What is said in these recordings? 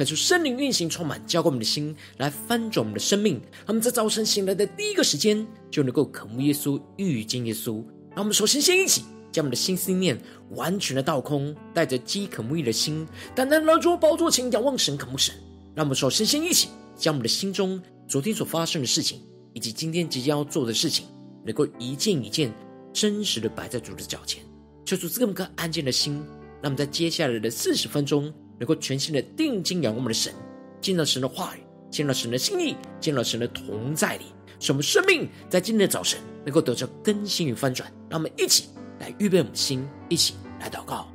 感受圣灵运行充满，浇灌我们的心，来翻转我们的生命。他们在早晨醒来的第一个时间，就能够渴慕耶稣、遇见耶稣。让我们首先先一起将我们的心思念完全的倒空，带着饥渴慕义的心，单单来到主宝座前，仰望神、渴慕神。让我们首先先一起将我们的心中昨天所发生的事情，以及今天即将要做的事情，能够一件一件真实的摆在主的脚前，求主赐给我们个安静的心，让我们在接下来的四十分钟，能够全新的定睛仰望我们的神，见到神的话语，见到神的心意，见到神的同在里，使我们生命在今天的早晨能够得着更新与翻转。让我们一起来预备我们的心，一起来祷告。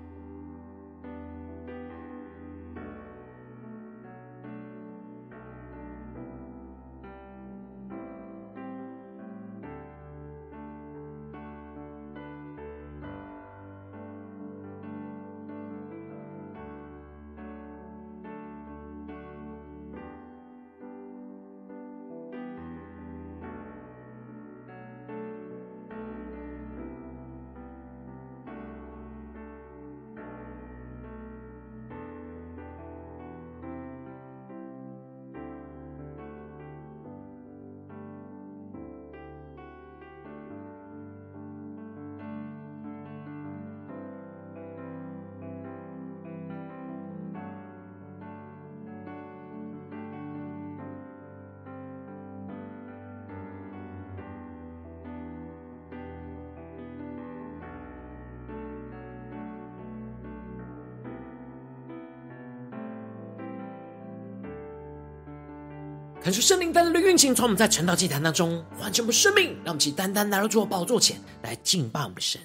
感受圣灵单单的运行，从我们在晨祷祭坛当中唤醒我们生命，让我们一起单单来到主的宝座前来敬拜我们的神。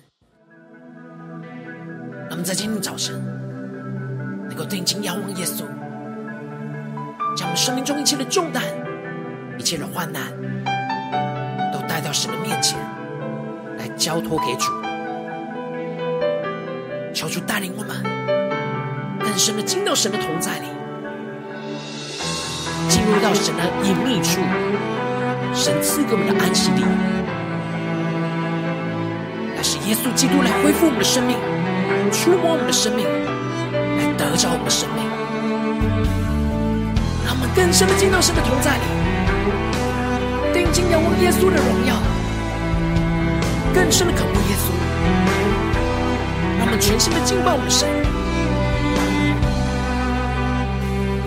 让我们在今天早晨能够定睛仰望耶稣，将我们生命中一切的重担、一切的患难，都带到神的面前来交托给主，求主带领我们更深的进到神的同在里。进入到神的隐秘处，神赐给我们的安息地，那是耶稣基督来恢复我们的生命，触摸我们的生命，来得着我们的生命，让我们更深的进到神的同在里，定睛仰望耶稣的荣耀，更深的渴慕耶稣，让我们全心的敬拜我们的神，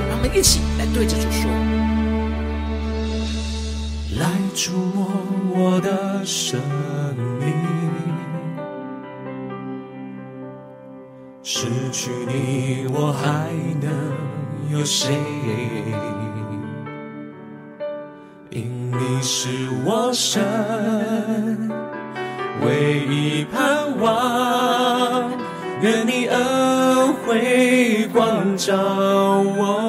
让我们一起。对着主说，来触摸我的生命，失去你我还能有谁？因你是我生唯一盼望，愿你恩惠光照我。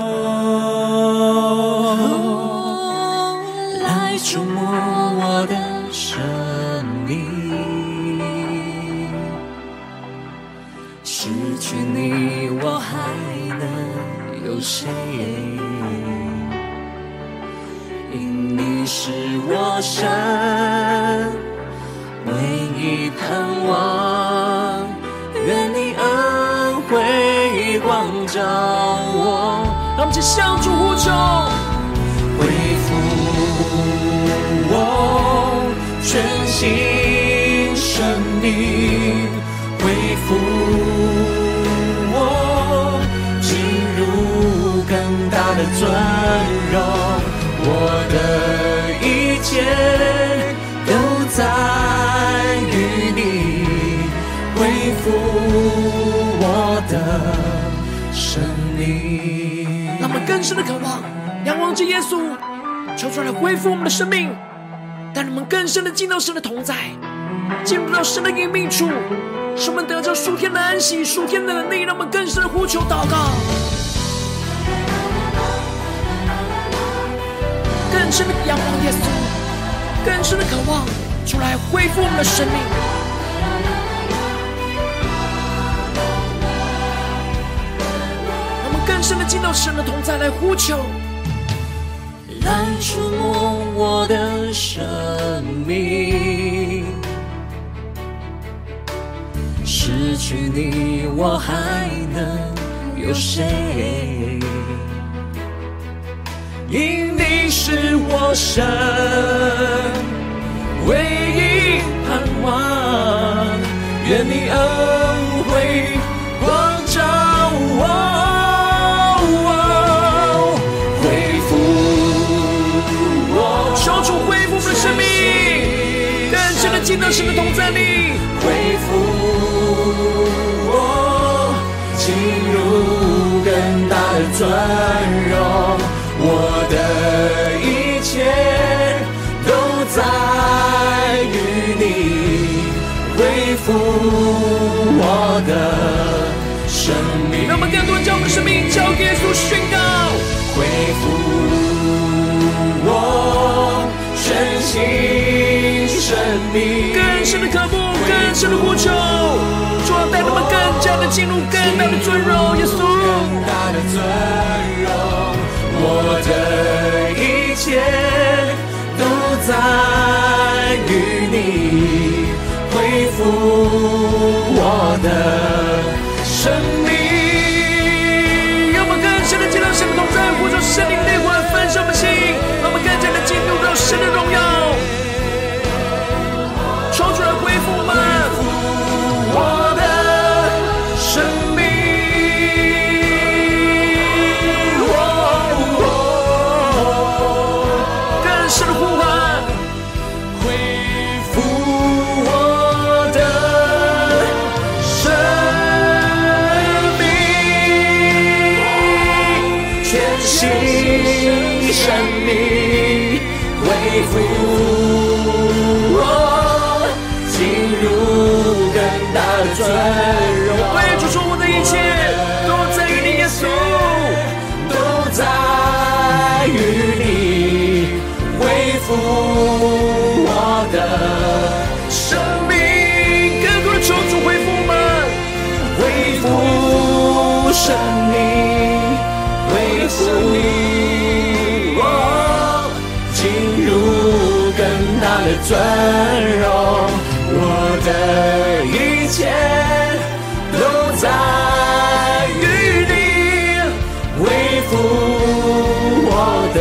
望，愿你恩惠光照我。让我们一起向主呼求，恢复我全新生命，恢复。我进入更大的尊荣，我的一切的生命。让我们更深的渴望，仰望着耶稣，求出来恢复我们的生命，带我们更深的进到神的同在，进入到神的隐秘处，使我们得着属天的安息、属天的能力，让我们更深的呼求祷告。更深的仰望耶稣，更深的渴望出来恢复我们的生命。更深的进到神的同在来呼求，来触摸我的生命。失去你，我还能有谁？因你是我生唯一盼望，愿你恩神的同在里，恢复我，进入更大的尊荣。我的一切都在于你，恢复我的生命。那么更多将我们生命交给耶稣宣告，恢复我全心生命。更深的渴慕，更深的呼求，主啊，带我们更加的进入更大的尊荣，耶稣。更大的尊荣。我的一切都在于你，恢复我的生命。让我们更深的进入神的同在，呼求圣灵内火焚烧我们的心，让我们更加的进入到神的荣耀，尊的尊荣。我的一切都在于你，恢复我的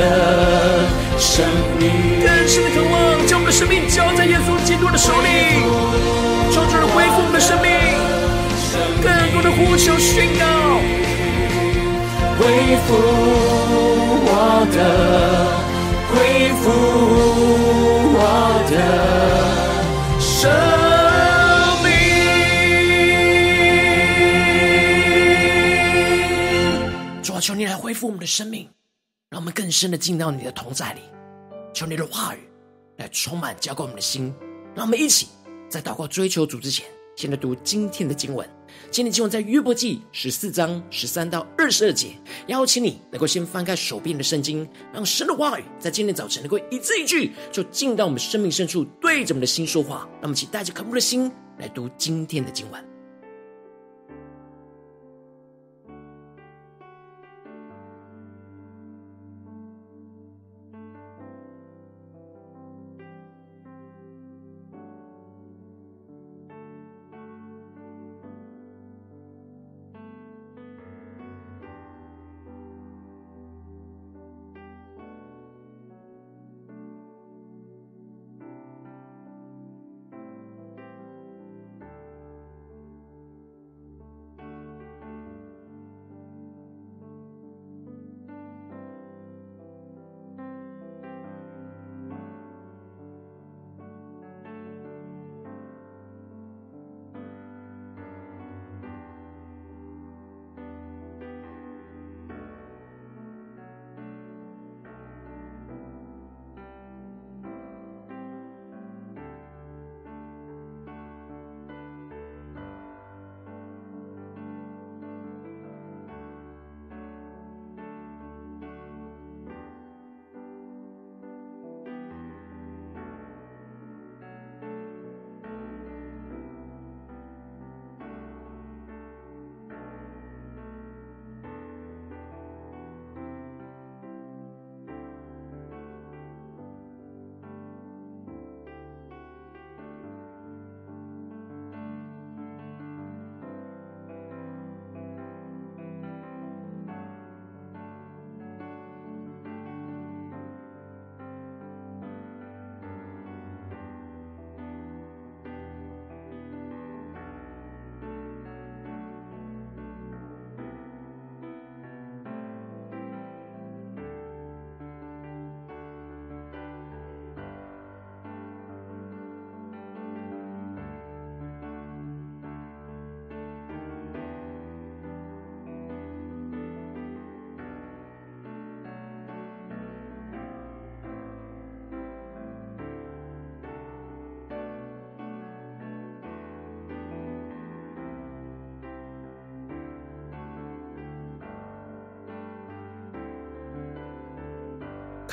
生命。更深的渴望，将我们的生命交在耶稣基督的手里，求主恢复我们的生命。更多的呼求宣告，恢复我的，恢复我的。生命，主啊，求你来恢复我们的生命，让我们更深的进到你的同在里。求你的话语来充满浇灌我们的心，让我们一起在祷告追求主之前，先来读今天的经文。今天经文在约伯记十四章十三到二十二节，邀请你能够先翻开手边的圣经，让神的话语在今天早晨能够一字一句就进到我们生命深处，对着我们的心说话。那么，请带着渴慕的心来读今天的经文。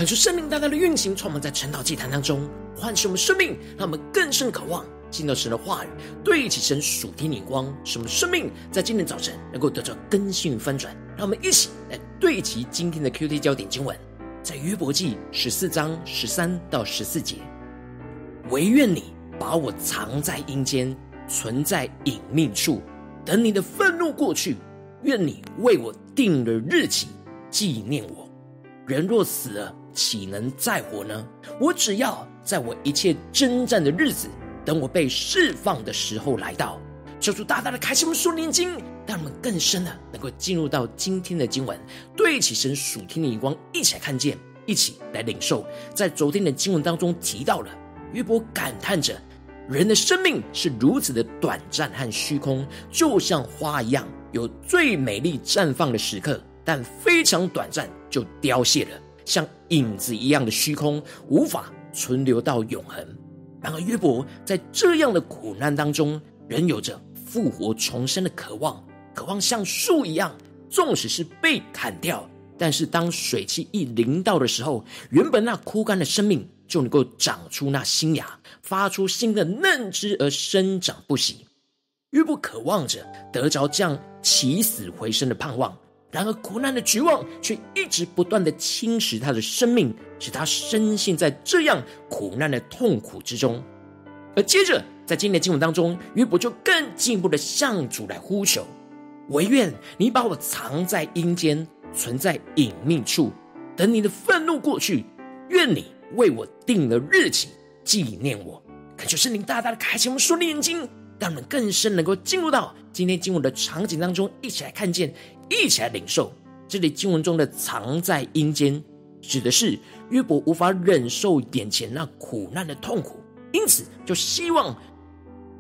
恳求圣灵大大的运行，充满在晨祷祭坛当中，唤醒我们生命，让我们更深渴望进到神的话语，对齐神属天眼光，使我们生命在今天早晨能够得到更新与翻转。让我们一起来对齐今天的 QT 焦点经文，在约伯记十四章十三到十四节，唯愿你把我藏在阴间，存在隐秘处，等你的愤怒过去。愿你为我定了日期，纪念我。人若死了，岂能再活呢？我只要在我一切征战的日子，等我被释放的时候来到，求主大大的开启我们属灵经，让我们更深的能够进入到今天的经文，对起神属天的眼光，一起来看见，一起来领受。在昨天的经文当中提到了约伯感叹着，人的生命是如此的短暂和虚空，就像花一样。有最美丽绽放的时刻，但非常短暂就凋谢了，像影子一样的虚空，无法存留到永恒。然而约伯在这样的苦难当中，仍有着复活重生的渴望，渴望像树一样，纵使是被砍掉，但是当水汽一淋到的时候，原本那枯干的生命就能够长出那新芽，发出新的嫩枝而生长不息。约伯渴望着得着这样起死回生的盼望，然而苦难的绝望却一直不断的侵蚀他的生命，使他深陷在这样苦难的痛苦之中。而接着在今天的经文当中，约伯就更进一步的向主来呼求：惟愿你把我藏在阴间，存在隐秘处，等你的愤怒过去，愿你为我定了日期，纪念我。恳求圣灵大大的开启我们属灵眼睛。让我们更深能够进入到今天经文的场景当中，一起来看见，一起来领受。这里经文中的“藏在阴间”，指的是约伯无法忍受眼前那苦难的痛苦，因此就希望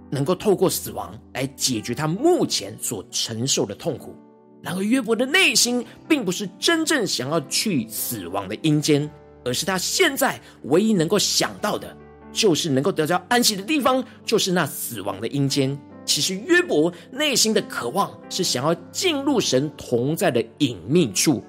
能够透过死亡来解决他目前所承受的痛苦。然而，约伯的内心并不是真正想要去死亡的阴间，而是他现在唯一能够想到的。就是能够得到安息的地方，就是那死亡的阴间。其实约伯内心的渴望是想要进入神同在的隐秘处。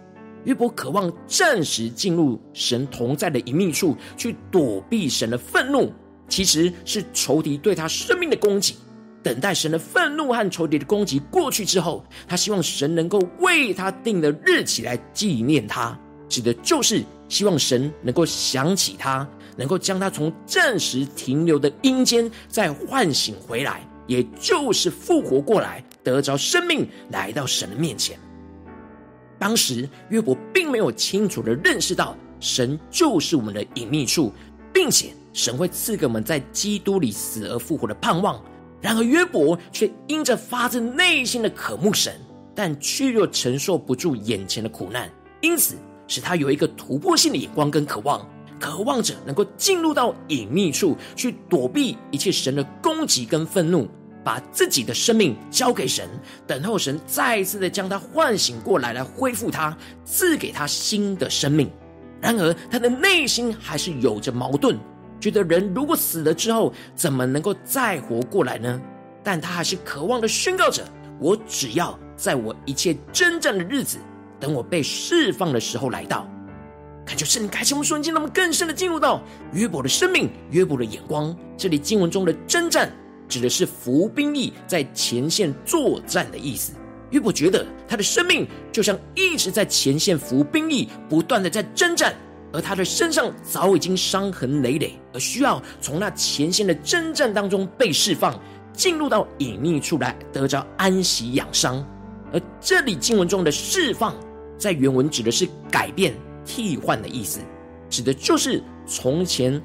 约伯渴望暂时进入神同在的隐秘处，去躲避神的愤怒，其实是仇敌对他生命的攻击。等待神的愤怒和仇敌的攻击过去之后，他希望神能够为他定的日期来纪念他，指的就是希望神能够想起他。能够将他从暂时停留的阴间再唤醒回来，也就是复活过来，得着生命，来到神的面前。当时约伯并没有清楚的认识到神就是我们的隐秘处，并且神会赐给我们在基督里死而复活的盼望。然而约伯却因着发自内心的渴慕神，但却又承受不住眼前的苦难，因此使他有一个突破性的眼光跟渴望。渴望着能够进入到隐秘处，去躲避一切神的攻击跟愤怒，把自己的生命交给神，等候神再一次的将他唤醒过来，来恢复他，赐给他新的生命。然而，他的内心还是有着矛盾，觉得人如果死了之后，怎么能够再活过来呢？但他还是渴望的宣告着：我只要在我一切征战的日子，等我被释放的时候来到。感觉圣灵开启我们瞬间，让我们更深的进入到约伯的生命、约伯的眼光。这里经文中的征战，指的是服兵役在前线作战的意思。约伯觉得他的生命就像一直在前线服兵役，不断的在征战，而他的身上早已经伤痕累累，而需要从那前线的征战当中被释放，进入到隐秘处来得着安息养伤。而这里经文中的释放，在原文指的是改变。替换的意思，指的就是从前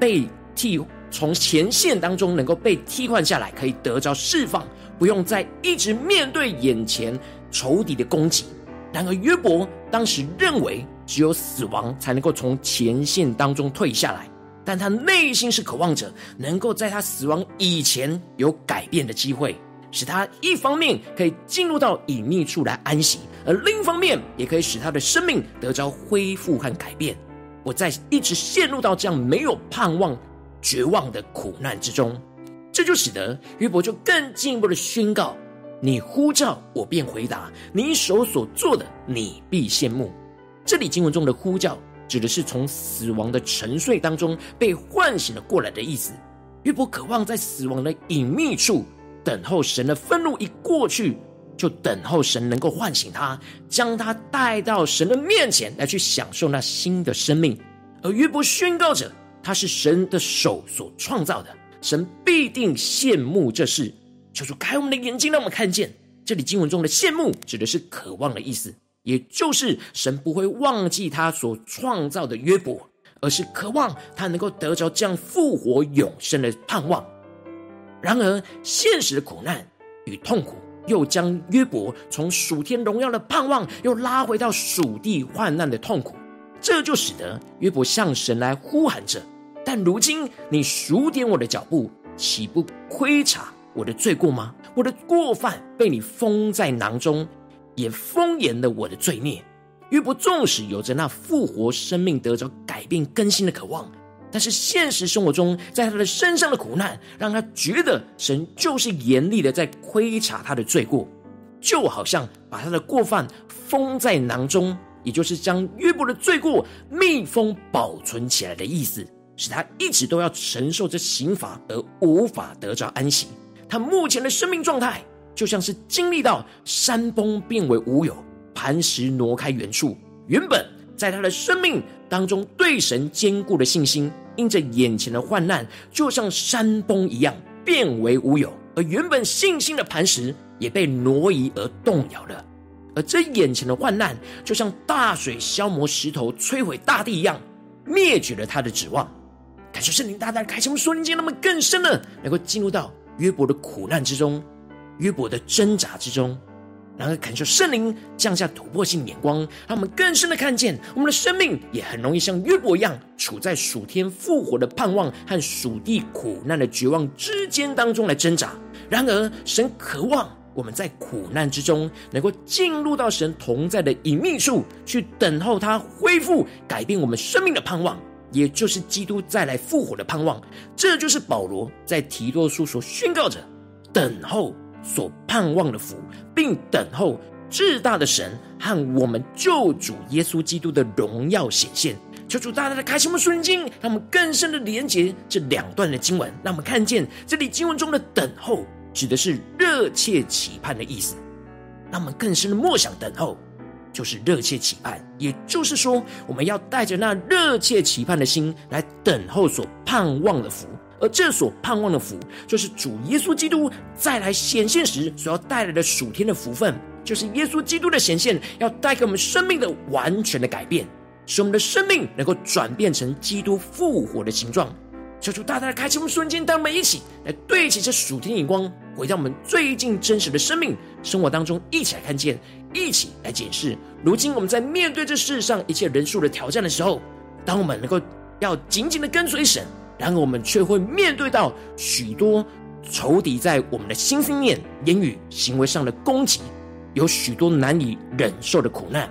被替从前线当中能够被替换下来，可以得着释放，不用再一直面对眼前仇敌的攻击。然而约伯当时认为只有死亡才能够从前线当中退下来，但他内心是渴望着能够在他死亡以前有改变的机会。使他一方面可以进入到隐秘处来安息，而另一方面也可以使他的生命得着恢复和改变，我在一直陷入到这样没有盼望、绝望的苦难之中。这就使得约伯就更进一步的宣告：“你呼召，我便回答；你手所做的，你必羡慕。”这里经文中的呼叫，指的是从死亡的沉睡当中被唤醒了过来的意思。约伯渴望在死亡的隐秘处等候神的愤怒一过去，就等候神能够唤醒他，将他带到神的面前来去享受那新的生命。而约伯宣告着，他是神的手所创造的，神必定羡慕这事。求主开我们的眼睛，让我们看见这里经文中的羡慕，指的是渴望的意思，也就是神不会忘记他所创造的约伯。而是渴望他能够得着这样复活永生的盼望。然而，现实的苦难与痛苦，又将约伯从属天荣耀的盼望，又拉回到属地患难的痛苦。这就使得约伯向神来呼喊着：“但如今你数点我的脚步，岂不窥察我的罪过吗？我的过犯被你封在囊中，也封严了我的罪孽。”约伯纵使有着那复活生命得着改变更新的渴望，但是现实生活中，在他的身上的苦难，让他觉得神就是严厉的在窥察他的罪过，就好像把他的过犯封在囊中，也就是将约伯的罪过密封保存起来的意思，使他一直都要承受这刑罚而无法得着安息。他目前的生命状态，就像是经历到山崩变为无有。磐石挪开原处，原本在他的生命当中对神坚固的信心，因着眼前的患难，就像山崩一样变为无有；而原本信心的磐石也被挪移而动摇了。而这眼前的患难，就像大水消磨石头、摧毁大地一样，灭绝了他的指望。感谢圣灵大大开启我们属灵眼，那么更深的能够进入到约伯的苦难之中，约伯的挣扎之中。然而，感受圣灵降下突破性眼光，让我们更深的看见，我们的生命也很容易像约伯一样，处在属天复活的盼望和属地苦难的绝望之间当中来挣扎。然而，神渴望我们在苦难之中，能够进入到神同在的隐秘处，去等候他恢复、改变我们生命的盼望，也就是基督再来复活的盼望。这就是保罗在提多书所宣告着：等候。所盼望的福，并等候至大的神和我们救主耶稣基督的荣耀显现。求主大大的开启我们属灵，让我们更深的连接这两段的经文，让我们看见这里经文中的等候，指的是热切期盼的意思。那我们更深的默想等候，就是热切期盼。也就是说，我们要带着那热切期盼的心来等候所盼望的福。而这所盼望的福，就是主耶稣基督再来显现时所要带来的属天的福分，就是耶稣基督的显现要带给我们生命的完全的改变，使我们的生命能够转变成基督复活的形状。求主大大的开启我们瞬间，当我们一起来对齐这属天眼光，回到我们最近真实的生命生活当中，一起来看见，一起来检视。如今我们在面对这世上一切人数的挑战的时候，当我们能够要紧紧的跟随神。然而，我们却会面对到许多仇敌在我们的心、心念、言语、行为上的攻击，有许多难以忍受的苦难。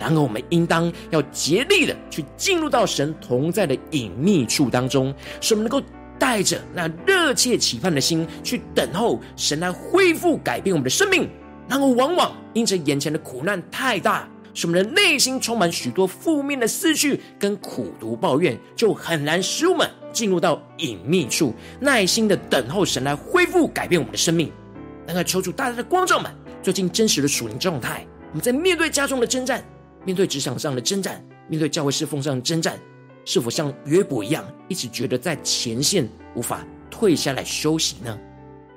然而，我们应当要竭力的去进入到神同在的隐秘处当中，使我们能够带着那热切期盼的心去等候神来恢复、改变我们的生命。然而，往往因着眼前的苦难太大。使我们的内心充满许多负面的思绪跟苦毒抱怨，就很难使我们进入到隐秘处，耐心的等候神来恢复改变我们的生命。然而，求主大大的光照们，最近真实的属灵状态，我们在面对家中的征战，面对职场上的征战，面对教会侍奉上的征战，是否像约伯一样，一直觉得在前线无法退下来休息呢？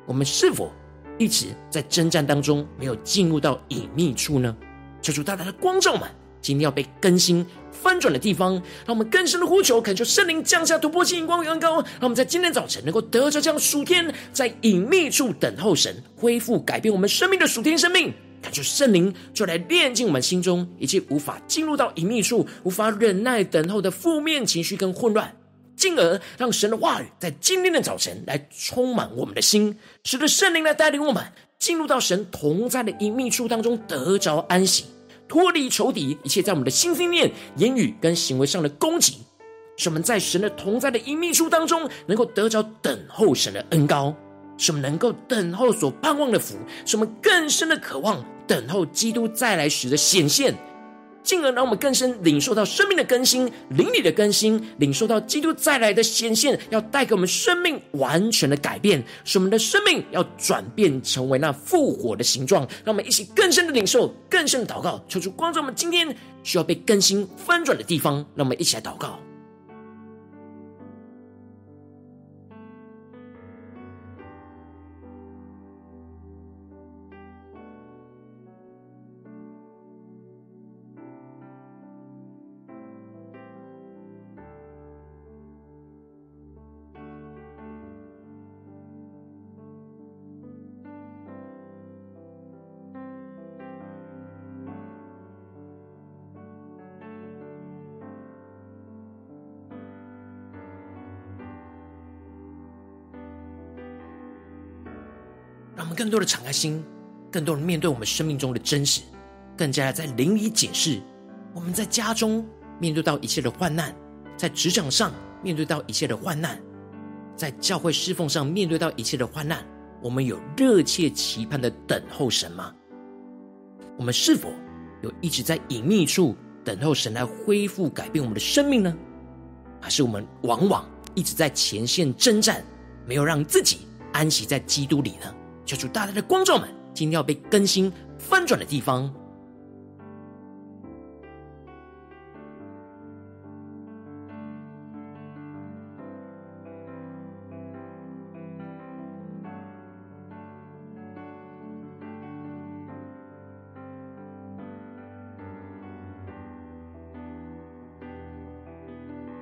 我们是否一直在征战当中，没有进入到隐秘处呢？求主大大的光照们，今天要被更新翻转的地方，让我们更深的呼求，恳求圣灵降下突破性眼光与恩膏，让我们在今天早晨能够得着这样属天，在隐秘处等候神恢复改变我们生命的属天生命。感觉圣灵就来炼净我们心中一切无法进入到隐秘处、无法忍耐等候的负面情绪跟混乱，进而让神的话语在今天的早晨来充满我们的心，使得圣灵来带领我们进入到神同在的隐秘处当中，得着安息。脱离仇敌一切在我们的心、心念、言语跟行为上的攻击，使我们在神的同在的隐秘处当中，能够得着等候神的恩膏，使我们能够等候所盼望的福，使我们更深的渴望等候基督再来时的显现，进而让我们更深领受到生命的更新、灵里的更新，领受到基督再来的显现，要带给我们生命完全的改变，使我们的生命要转变成为那复活的形状。让我们一起更深的领受、更深的祷告，求主光照我们今天需要被更新翻转的地方。让我们一起来祷告。更多的敞开心，更多的面对我们生命中的真实，更加在灵里检视。我们在家中面对到一切的患难，在职场上面对到一切的患难，在教会侍奉上面对到一切的患难，我们有热切期盼的等候神吗？我们是否有一直在隐秘处等候神来恢复改变我们的生命呢？还是我们往往一直在前线征战，没有让自己安息在基督里呢？求主大大的光照们，今天要被更新翻转的地方，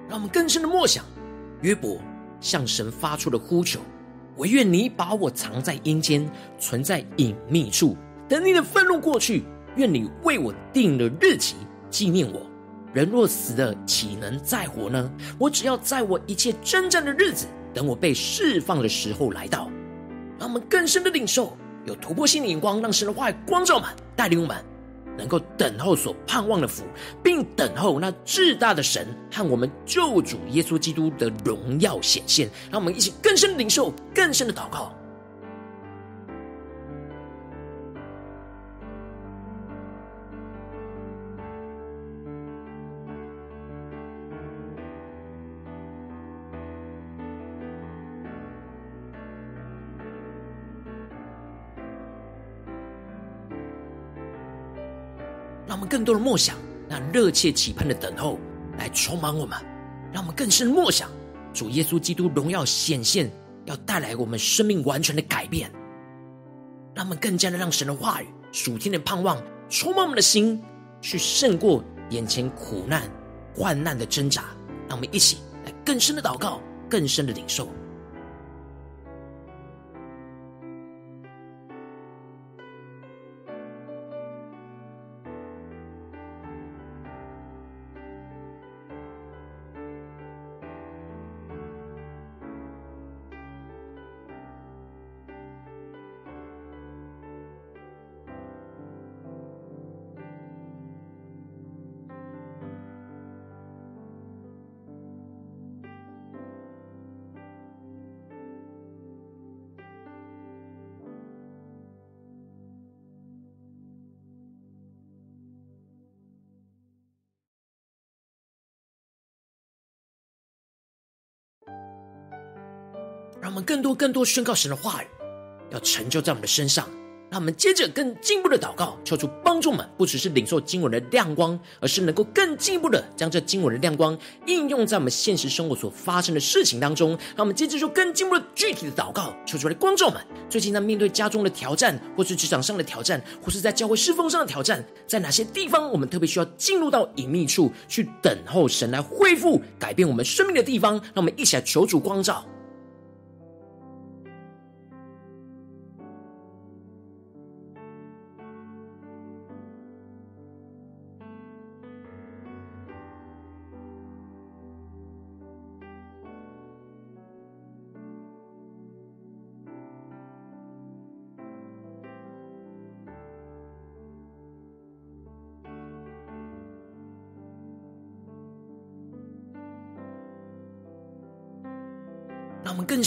让我们更深的默想约伯向神发出的呼求。我愿你把我藏在阴间，存在隐秘处，等你的愤怒过去。愿你为我定了日期，纪念我。人若死了，岂能再活呢？我只要在我一切征战的日子，等我被释放的时候来到。让我们更深的领受，有突破性的眼光，让神的话语光照满，带领我们。能够等候所盼望的福，并等候那至大的神和我们救主耶稣基督的荣耀显现，让我们一起更深的领受，更深的祷告。让我们更多的默想，那热切期盼的等候来充满我们，让我们更深默想主耶稣基督荣耀显现，要带来我们生命完全的改变。让我们更加的让神的话语、属天的盼望充满我们的心，去胜过眼前苦难、患难的挣扎。让我们一起来更深的祷告，更深的领受。更多、更多宣告神的话语，要成就在我们的身上。让我们接着更进一步的祷告，求主帮助们，不只是领受经文的亮光，而是能够更进一步的将这经文的亮光应用在我们现实生活所发生的事情当中。让我们接着就更进一步的具体的祷告，求主来光照们。最近在面对家中的挑战，或是职场上的挑战，或是在教会侍奉上的挑战，在哪些地方我们特别需要进入到隐秘处去等候神来恢复、改变我们生命的地方？让我们一起来求主光照。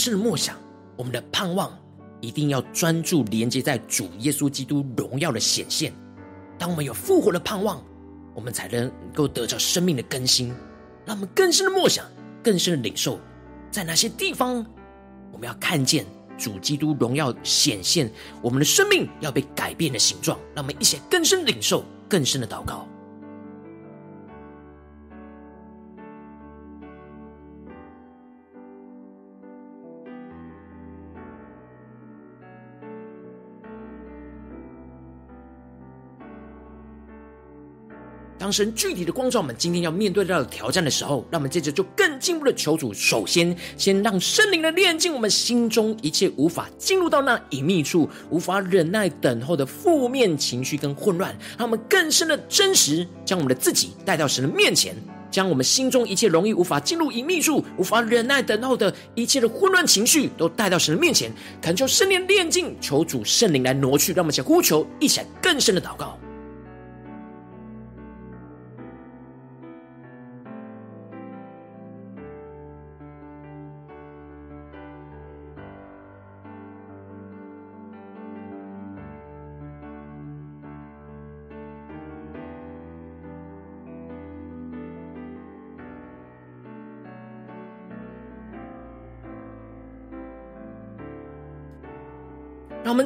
让我们更深的默想，我们的盼望一定要专注连接在主耶稣基督荣耀的显现。当我们有复活的盼望，我们才能够得着生命的更新。让我们更深的默想，更深的领受，在哪些地方我们要看见主基督荣耀显现，我们的生命要被改变的形状。让我们一起更深领受，更深的祷告。当神具体的光照我们今天要面对到的挑战的时候，让我们接着就更进一步的求主，首先先让圣灵的炼净我们心中一切无法进入到那隐秘处、无法忍耐等候的负面情绪跟混乱，让我们更深的真实将我们的自己带到神的面前，将我们心中一切容易无法进入隐秘处、无法忍耐等候的一切的混乱情绪都带到神的面前，恳求圣灵炼净，求主圣灵来挪去，让我们一起呼求，一起来更深的祷告。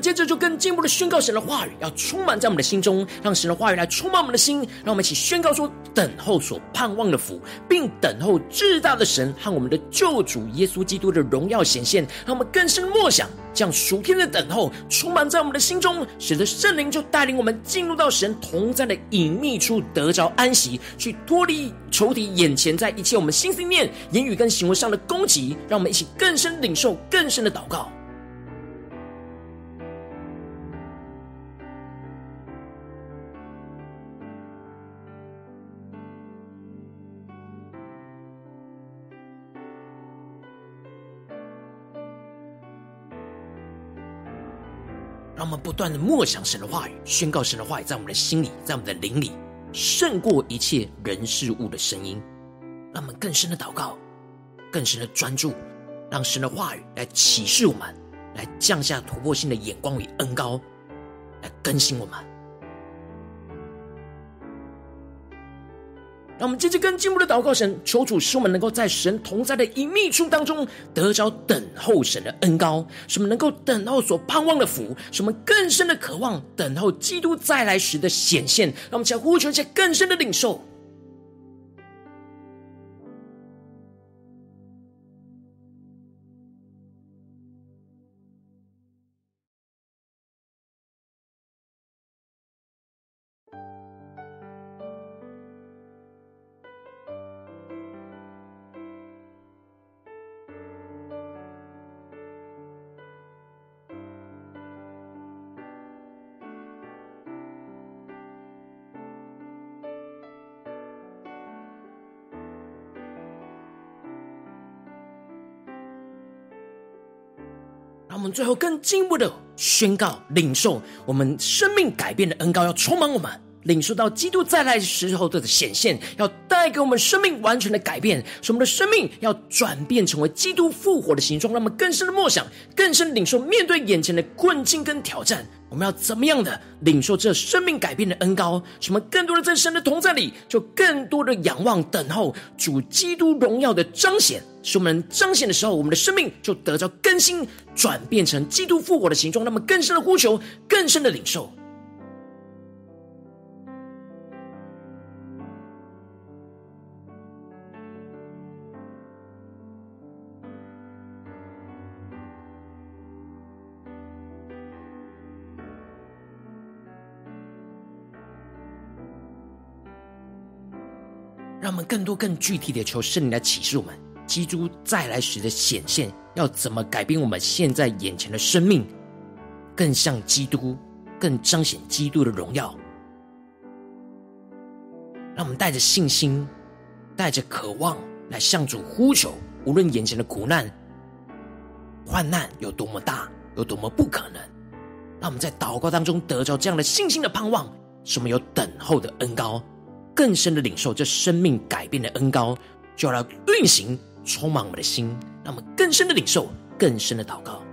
接着就更进一步的宣告神的话语，要充满在我们的心中，让神的话语来充满我们的心。让我们一起宣告说：等候所盼望的福，并等候至大的神和我们的救主耶稣基督的荣耀显现。让我们更深默想，将属天的等候充满在我们的心中，使得圣灵就带领我们进入到神同在的隐秘处，得着安息，去脱离仇敌眼前在一切我们心思念、言语跟行为上的攻击。让我们一起更深领受更深的祷告。不断的默想神的话语，宣告神的话语，在我们的心里，在我们的灵里，胜过一切人事物的声音。让我们更深的祷告，更深的专注，让神的话语来启示我们，来降下突破性的眼光与恩高，来更新我们。让我们接着跟进步的祷告神，求主使我们能够在神同在的隐秘处当中得着等候神的恩高，使我们能够等候所盼望的福，使我们更深的渴望等候基督再来时的显现。让我们将呼求一些更深的领受。我们最后更进一步的宣告、领受我们生命改变的恩膏，要充满我们，领受到基督再来时候的显现，要带给我们生命完全的改变，使我们的生命要转变成为基督复活的形状。让我们更深的默想，更深的领受，面对眼前的困境跟挑战。我们要怎么样的领受这生命改变的恩膏？使我们更多的在神的同在里，就更多的仰望等候主基督荣耀的彰显。使我们彰显的时候，我们的生命就得到更新，转变成基督复活的形状。那么更深的呼求，更深的领受。们更多、更具体的求圣灵来启示我们，基督再来时的显现要怎么改变我们现在眼前的生命，更像基督，更彰显基督的荣耀。让我们带着信心，带着渴望来向主呼求，无论眼前的苦难、患难有多么大，有多么不可能，让我们在祷告当中得着这样的信心的盼望，使我们有等候的恩膏。更深的领受这生命改变的恩膏，就要来运行，充满我们的心，让我们更深的领受，更深的祷告。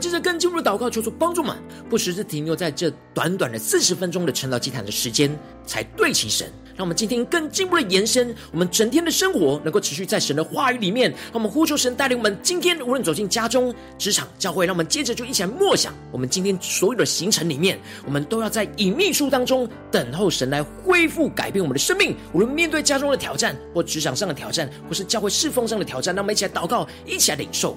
接着更进一步的祷告，求主帮助们，不时是停留在这短短的四十分钟的晨祷祭坛的时间，才对齐神。让我们今天更进一步的延伸，我们整天的生活能够持续在神的话语里面。让我们呼求神带领我们，今天无论走进家中、职场、教会，让我们接着就一起来默想，我们今天所有的行程里面，我们都要在隐秘处当中等候神来恢复、改变我们的生命。无论面对家中的挑战，或职场上的挑战，或是教会侍奉上的挑战，让我们一起来祷告，一起来领受。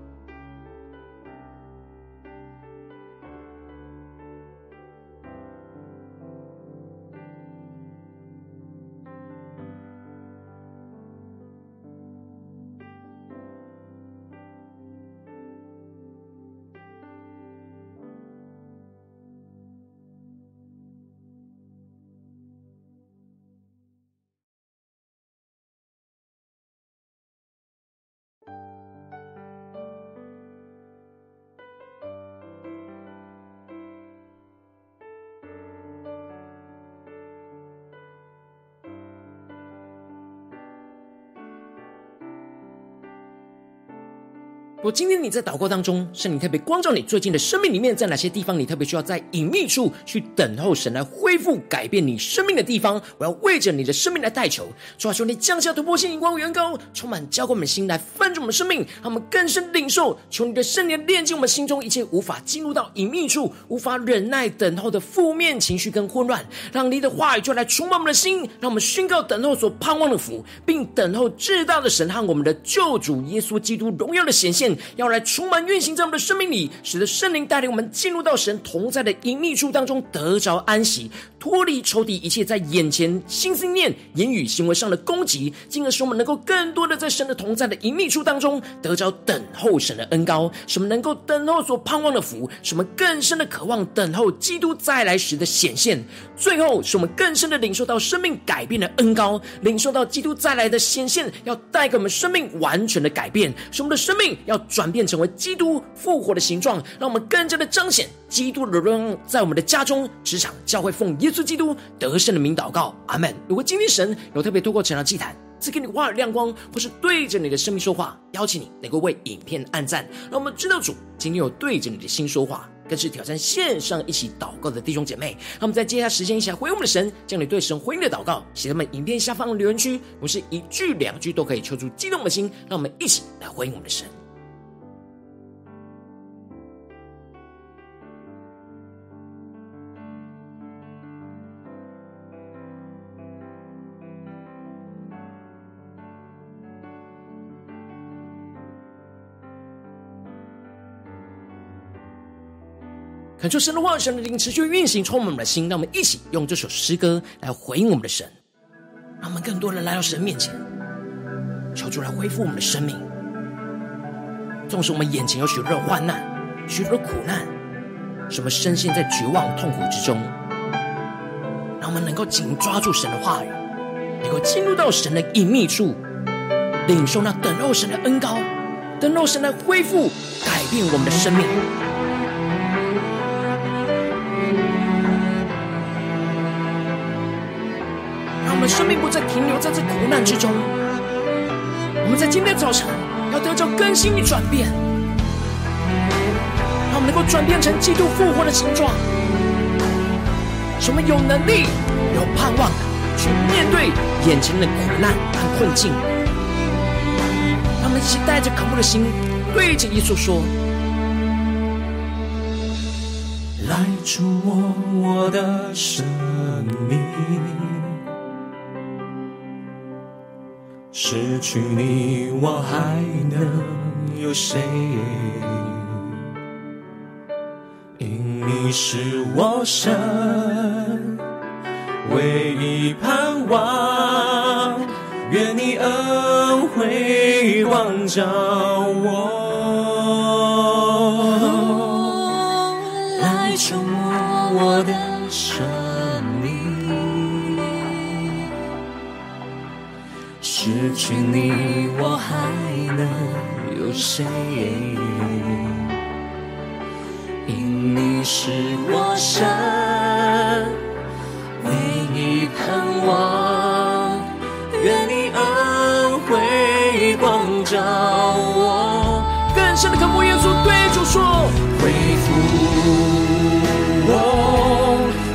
今天你在祷告当中，圣灵特别光照你最近的生命里面，在哪些地方你特别需要在隐秘处去等候神来恢复改变你生命的地方，我要为着你的生命来代求。主啊，求你降下突破性、荧光、远高，充满浇灌我们心来翻转我们生命，让我们更深领受。求你的圣灵炼净我们心中一切无法进入到隐秘处、无法忍耐等候的负面情绪跟混乱，让你的话语就来充满我们的心，让我们宣告等候所盼望的福，并等候至大的神和我们的救主耶稣基督荣耀的显现。要来充满运行在我们的生命里，使得圣灵带领我们进入到神同在的隐秘处当中，得着安息，脱离仇敌一切在眼前心思念、言语行为上的攻击，进而使我们能够更多的在神的同在的隐秘处当中，得着等候神的恩膏，什么能够等候所盼望的福，什么更深的渴望等候基督再来时的显现。最后，使我们更深的领受到生命改变的恩膏，领受到基督再来的显现，要带给我们生命完全的改变，使我们的生命要转变成为基督复活的形状，让我们更加的彰显基督的荣耀，在我们的家中、职场、教会，奉耶稣基督得胜的名祷告，阿门。如果今天神有特别透过晨祷祭坛赐给你话语亮光，或是对着你的生命说话，邀请你能够为影片按赞，让我们知道主今天有对着你的心说话。更是挑战线上一起祷告的弟兄姐妹，让我们在接下来时间一起来回应我们的神，将你对神回应的祷告写在我们影片下方的留言区，不是一句两句都可以抽出激动的心，让我们一起来回应我们的神。恳求神的话语、神的灵持续运行，充满我们的心。让我们一起用这首诗歌来回应我们的神，让我们更多人来到神面前，求主来恢复我们的生命。纵使我们眼前有许多的患难、许多的苦难，什么深陷在绝望痛苦之中，让我们能够紧抓住神的话语，能够进入到神的隐秘处，领受那等候神的恩膏，等候神来恢复、改变我们的生命。生命不再停留在这苦难之中，我们在今天早晨要得到更新与转变，让我们能够转变成基督复活的形状，使我们有能力、有盼望去面对眼前的苦难和困境。让我们一起带着渴慕的心，对着耶稣说：“来触摸我的生命。”失去你，我还能有谁？因你是我神唯一盼望，愿你恩惠光照我，来触摸我的生去你，我还能有谁？因你是我神唯一盼望，愿你恩惠光照我。更深的渴慕耶稣，对主说：恢复我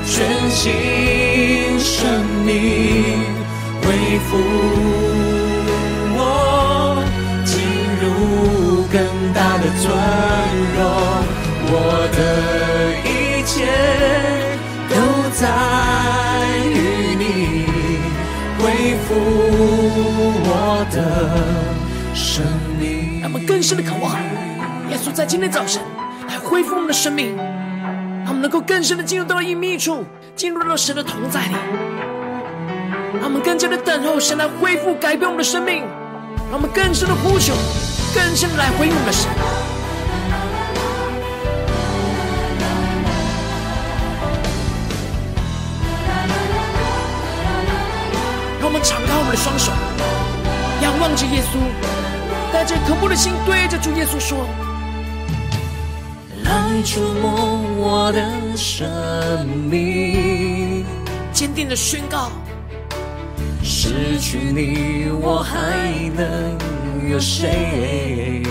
全新生命，恢复大的尊荣。我的一切都在于你，恢复我的生命。让我们更深的渴望，耶稣在今天早晨来恢复我们的生命，让我们能够更深的进入到隐秘处，进入到神的同在里，让我们更加的等候神来恢复改变我们的生命，让我们更深的呼求，更深的来回应我们的神。我们的双手，仰望着耶稣，带着渴慕的心对着主耶稣说：“来触摸我的生命，坚定的宣告，失去你我还能有谁？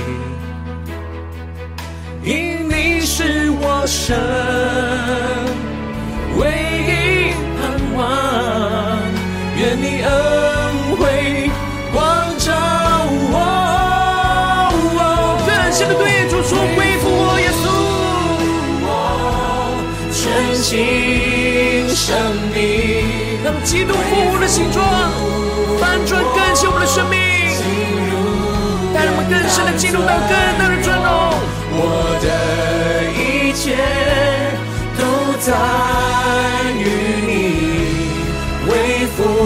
因你是我生唯一盼望。”愿你恩惠光照我，更深的对主说：恢复我耶稣，我全新生命，让基督复活的形状翻转更新我们的生命，带我们更深的进入到更大的尊荣。我的一切都在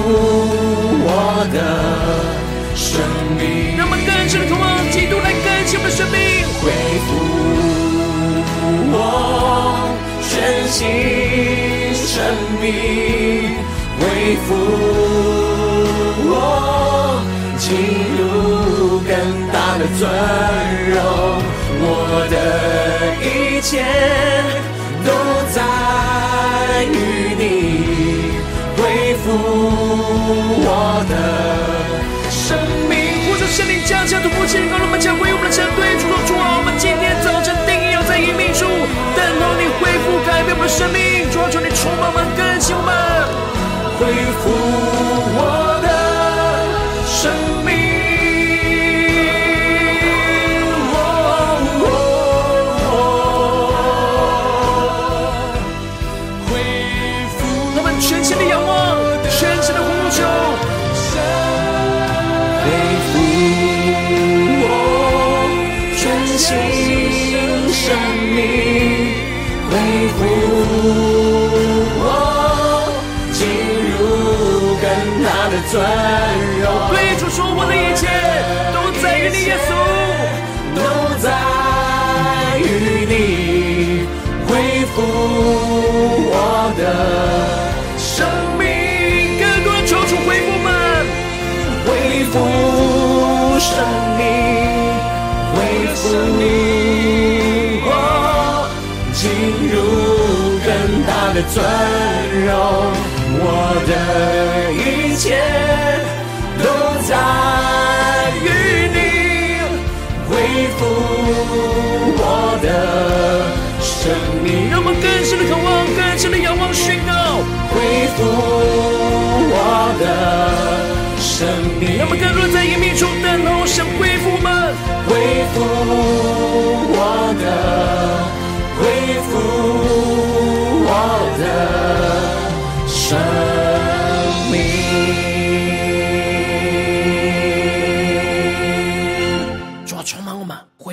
我的生命，让我们更深的渴望基督来更新我们的生命，恢复我全新生命，恢复我进入更大的尊荣，我的一切都我的生命，呼求圣灵降下突破性，让我们将归我们的神对主说主啊，我们今天早晨定义要在隐秘处等候你恢复改变我们的生命，主啊，求你充满我们更新我们，恢复的尊荣。我的一切都在于你，恢复我的生命。让我们更深的渴望，更深的仰望，宣告恢复我的生命。让我们更多在隐秘处等候神恢复我们，恢复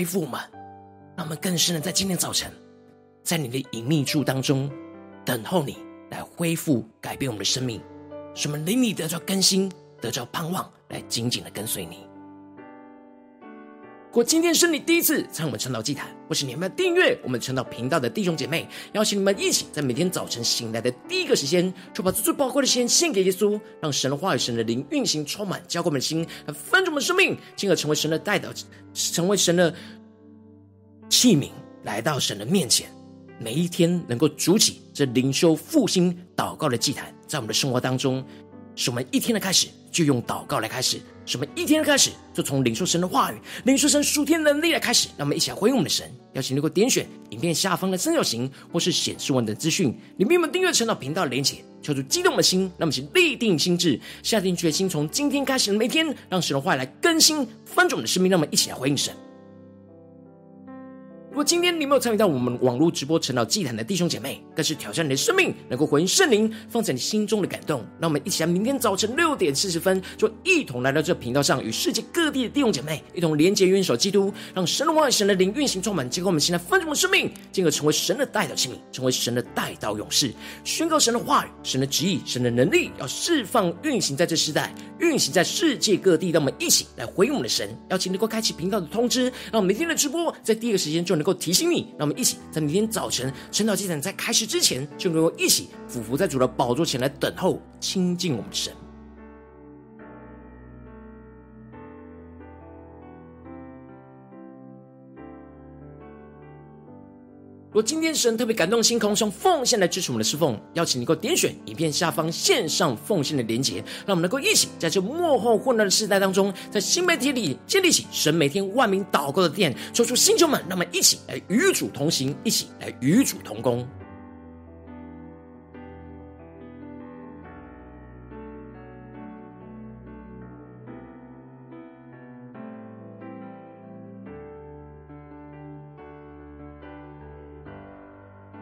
复我们，让我们更深的在今天早晨，在你的隐秘处当中等候你来恢复改变我们的生命，使我们灵里得着更新，得着盼望，来紧紧的跟随你。如果今天是你第一次参与我们晨祷祭坛，或是你们订阅我们晨祷频道的弟兄姐妹，邀请你们一起在每天早晨醒来的第一个时间，就把最宝贵的时间献给耶稣，让神的话语、神的灵运行充满，浇灌我们的心，来翻转我们的生命，进而成为神的代表，成为神的器皿，来到神的面前。每一天能够筑起这灵修复兴祷告的祭坛，在我们的生活当中，使我们一天的开始就用祷告来开始。什么一天的开始，就从领受神的话语、领受神属天能力来开始。让我们一起来回应我们的神。邀请你能够点选影片下方的三角形，或是显示文的资讯，里面有订阅晨祷频道的连结，敲出激动的心。让我们一起立定心志，下定决心，从今天开始的每天，让神的话语来更新翻转我们的生命。让我们一起来回应神。如果今天你没有参与到我们网络直播晨祷祭坛的弟兄姐妹，更是挑战你的生命，能够回应圣灵放在你心中的感动。让我们一起来，明天早晨六点四十分，就一同来到这频道上，与世界各地的弟兄姐妹一同连结、元首基督，让神的话语、神的灵运行充满，结果我们现在分盛的生命，进而成为神的代表器皿，成为神的代祷勇士，宣告神的话语、神的旨意、神的能力，要释放运行在这世代，运行在世界各地。让我们一起来回应我们的神，邀请能够开启频道的通知，让每天的直播在第一个时间就能够提醒你，让我们一起在明天早晨晨祷祭坛在开始之前，就能够一起俯伏在主的宝座前来等候亲近我们的神。如果今天神特别感动星，空用奉献来支持我们的侍奉，邀请你能够点选影片下方线上奉献的连结，让我们能够一起在这幕后混乱的时代当中，在新媒体里建立起神每天万名祷告的殿，说出星球们，让我们一起来与主同行，一起来与主同工。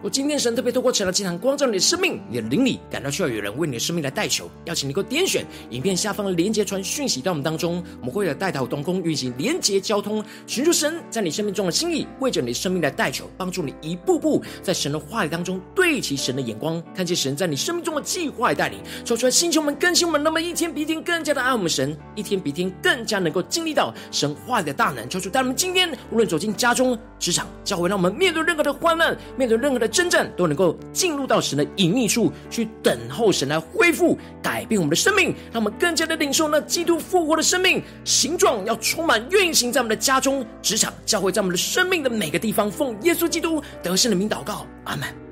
我今天神特别透过晨祷祭坛光照你的生命，你的灵里感到需要有人为你的生命来代求，邀请你够点选影片下方的连接传讯息到我们当中，我们会有代祷动工运行连接交通，寻求神在你生命中的心意，为着你的生命来代求，帮助你一步步在神的话语当中对齐神的眼光，看见神在你生命中的计划带领，说出来星球们更新我们，那么一天比一天更加的爱我们神，一天比一天更加能够经历到神话语的大能，求主带我们今天无论走进家中、职场、教会，让我们面对任何的患难，面对任何的。真正都能够进入到神的隐秘处，去等候神来恢复、改变我们的生命，让我们更加的领受那基督复活的生命形状，要充满运行在我们的家中、职场、教会，在我们的生命的每个地方。奉耶稣基督得胜的名祷告，阿门。